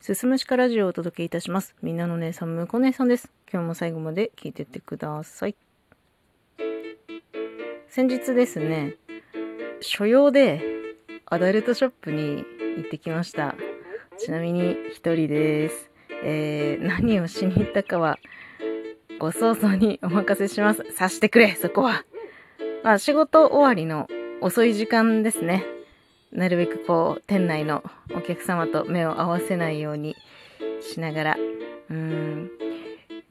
すすむしかラジオをお届けいたします。みんなの姉さん、むこ姉さんです。今日も最後まで聞いてってください。先日ですね、所用でアダルトショップに行ってきました。ちなみに一人です。えー、何をしに行ったかは、ご想像にお任せします。さしてくれ、そこは。まあ、仕事終わりの遅い時間ですね。なるべくこう、店内のお客様と目を合わせないようにしながら、うん、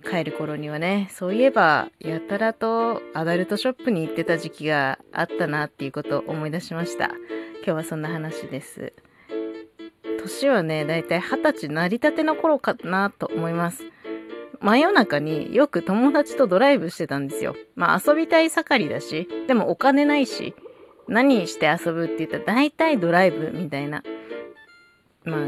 帰る頃にはね、そういえば、やたらとアダルトショップに行ってた時期があったなっていうことを思い出しました。今日はそんな話です。年はね、だいたい二十歳なりたての頃かなと思います。真夜中によく友達とドライブしてたんですよ。まあ遊びたい盛りだし、でもお金ないし、何して遊ぶって言ったら大体ドライブみたいな。まあ、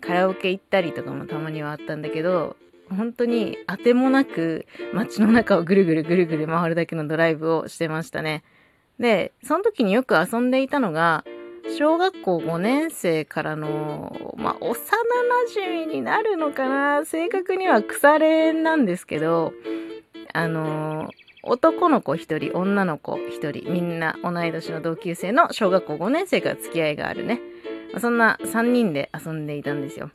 カラオケ行ったりとかもたまにはあったんだけど、本当に当てもなく街の中をぐるぐるぐるぐる回るだけのドライブをしてましたね。で、その時によく遊んでいたのが、小学校5年生からの、まあ、幼馴染になるのかな？正確には腐れなんですけど、あの男の子一人、女の子一人、みんな同い年の同級生の小学校5年生から付き合いがあるね。そんな3人で遊んでいたんですよ。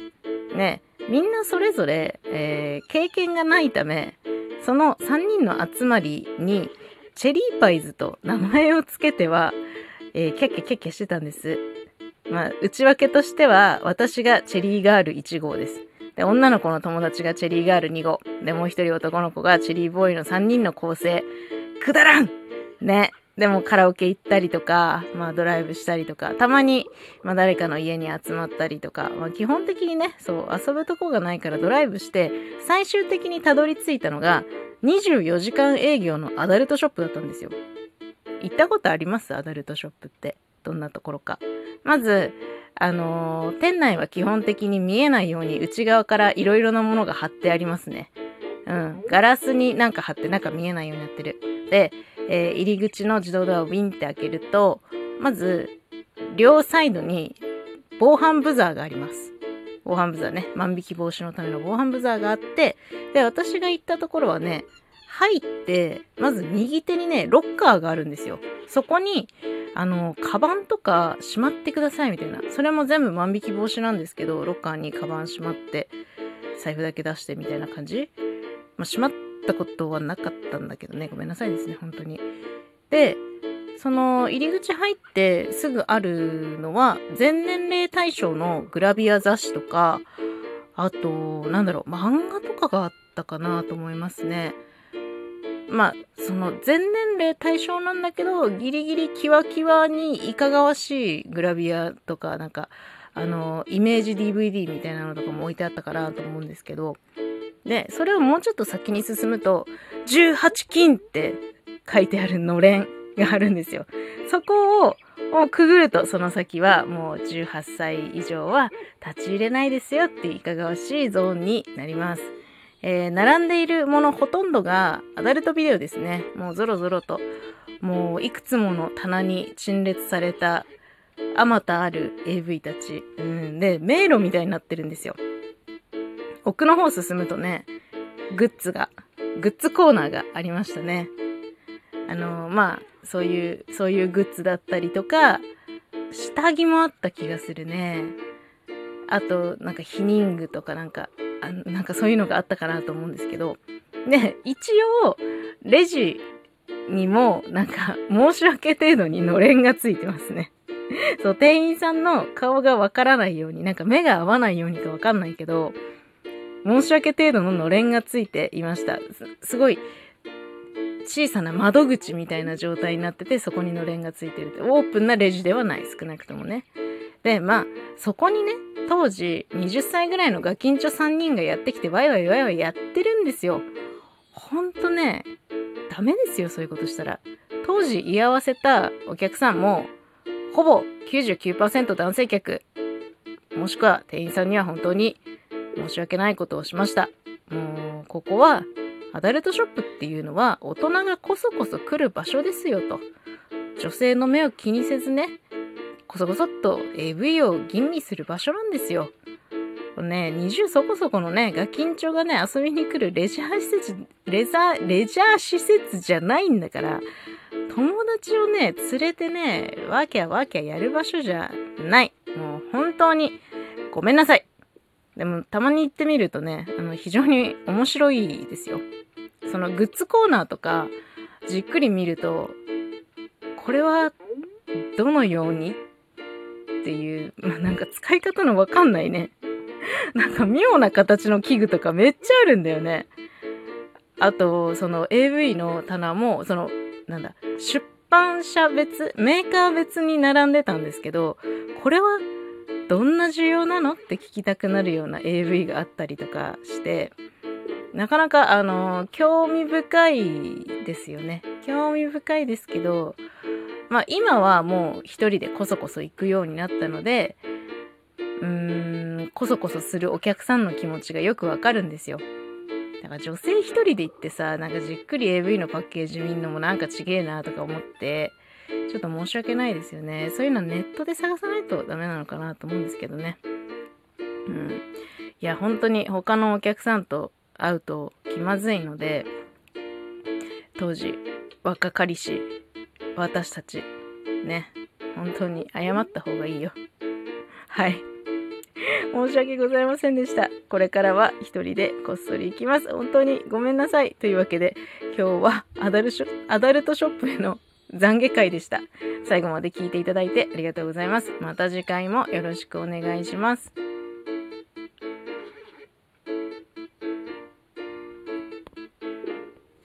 ね、みんなそれぞれ、えー経験がないため、その3人の集まりに、チェリーパイズと名前をつけては、えーキャッキャキャッキャしてたんです。まあ、内訳としては、私がチェリーガール1号です。で、女の子の友達がチェリーガール2号。で、もう一人男の子がチェリーボーイの3人の構成。くだらんね。でもカラオケ行ったりとか、まあドライブしたりとか、たまに、まあ誰かの家に集まったりとか、まあ基本的にね、そう、遊ぶとこがないからドライブして、最終的にたどり着いたのが、24時間営業のアダルトショップだったんですよ。行ったことあります？アダルトショップって。どんなところか。まず、あのー店内は基本的に見えないように内側からいろいろなものが貼ってありますね。うん。ガラスになんか貼って中見えないようになってる。で、えー入り口の自動ドアをウィンって開けると、まず、両サイドに防犯ブザーがあります。防犯ブザーね。万引き防止のための防犯ブザーがあって、で、私が行ったところはね、入って、まず右手にね、ロッカーがあるんですよ。そこに、あの、カバンとかしまってくださいみたいな。それも全部万引き防止なんですけど、ロッカーにカバンしまって、財布だけ出してみたいな感じまあ、しまったことはなかったんだけどね。ごめんなさいですね、本当に。で、その入り口入ってすぐあるのは、全年齢対象のグラビア雑誌とか、あと、なんだろう、漫画とかがあったかなと思いますね。まあ、その全年齢対象なんだけど、ギリギリキワキワにいかがわしいグラビアとか、なんか、あの、イメージ DVD みたいなのとかも置いてあったかなと思うんですけど、で、それをもうちょっと先に進むと、18金って書いてあるのれんがあるんですよ。そこを、もうくぐると、その先はもう18歳以上は立ち入れないですよっていういかがわしいゾーンになります。えー並んでいるものほとんどがアダルトビデオですね。もうゾロゾロと、もういくつもの棚に陳列されたあまたある AV たち。うん。で、迷路みたいになってるんですよ。奥の方進むとね、グッズが、グッズコーナーがありましたね。あのまあ、そういう、そういうグッズだったりとか、下着もあった気がするね。あと、なんか、ヒニングとかなんか、あのなんかそういうのがあったかなと思うんですけど。で、一応、レジにも、なんか、申し訳程度にのれんがついてますね。そう、店員さんの顔がわからないように、なんか目が合わないようにかわかんないけど、申し訳程度ののれんがついていました。すすごい、小さな窓口みたいな状態になってて、そこにのれんがついてるって。オープンなレジではない、少なくともね。で、まあ、そこにね、当時20歳ぐらいのガキンチョ3人がやってきて、ワイワイワイワイやってるんですよ。ほんとね、ダメですよ、そういうことしたら。当時居合わせたお客さんも、ほぼ99%男性客。もしくは店員さんには本当に申し訳ないことをしました。もう、ここは、アダルトショップっていうのは大人がこそこそ来る場所ですよと。女性の目を気にせずね、こそこそっと AV を吟味する場所なんですよ。ね、20そこそこのね、ガキンチョがね、遊びに来るレジャー施設、レザー、レジャー施設じゃないんだから、友達をね、連れてね、わきゃわきゃやる場所じゃない。もう本当に、ごめんなさい。でも、たまに行ってみるとね、あの、非常に面白いですよ。そのグッズコーナーとか、じっくり見ると、これは、どのようにっていう、まあ、なんか使い方のわかんないね。なんか妙な形の器具とかめっちゃあるんだよね。あと、その AV の棚も、その、なんだ、出版社別、メーカー別に並んでたんですけど、これはどんな需要なのって聞きたくなるような AV があったりとかして、なかなか、あの、興味深いですよね。興味深いですけど、まあ今はもう一人でこそこそ行くようになったので、うーん、こそこそするお客さんの気持ちがよくわかるんですよ。だから女性一人で行ってさ、なんかじっくり AV のパッケージ見んのもなんかちげえなとか思って、ちょっと申し訳ないですよね。そういうのはネットで探さないとダメなのかなと思うんですけどね。うん。いや、本当に他のお客さんと会うと気まずいので、当時、若かりし、私たち、ね、本当に謝った方がいいよ。はい。申し訳ございませんでした。これからは一人でこっそり行きます。本当にごめんなさい。というわけで、今日はアダルショアダルトショップへの 懺悔会でした。最後まで聞いていただいてありがとうございます。また次回もよろしくお願いします。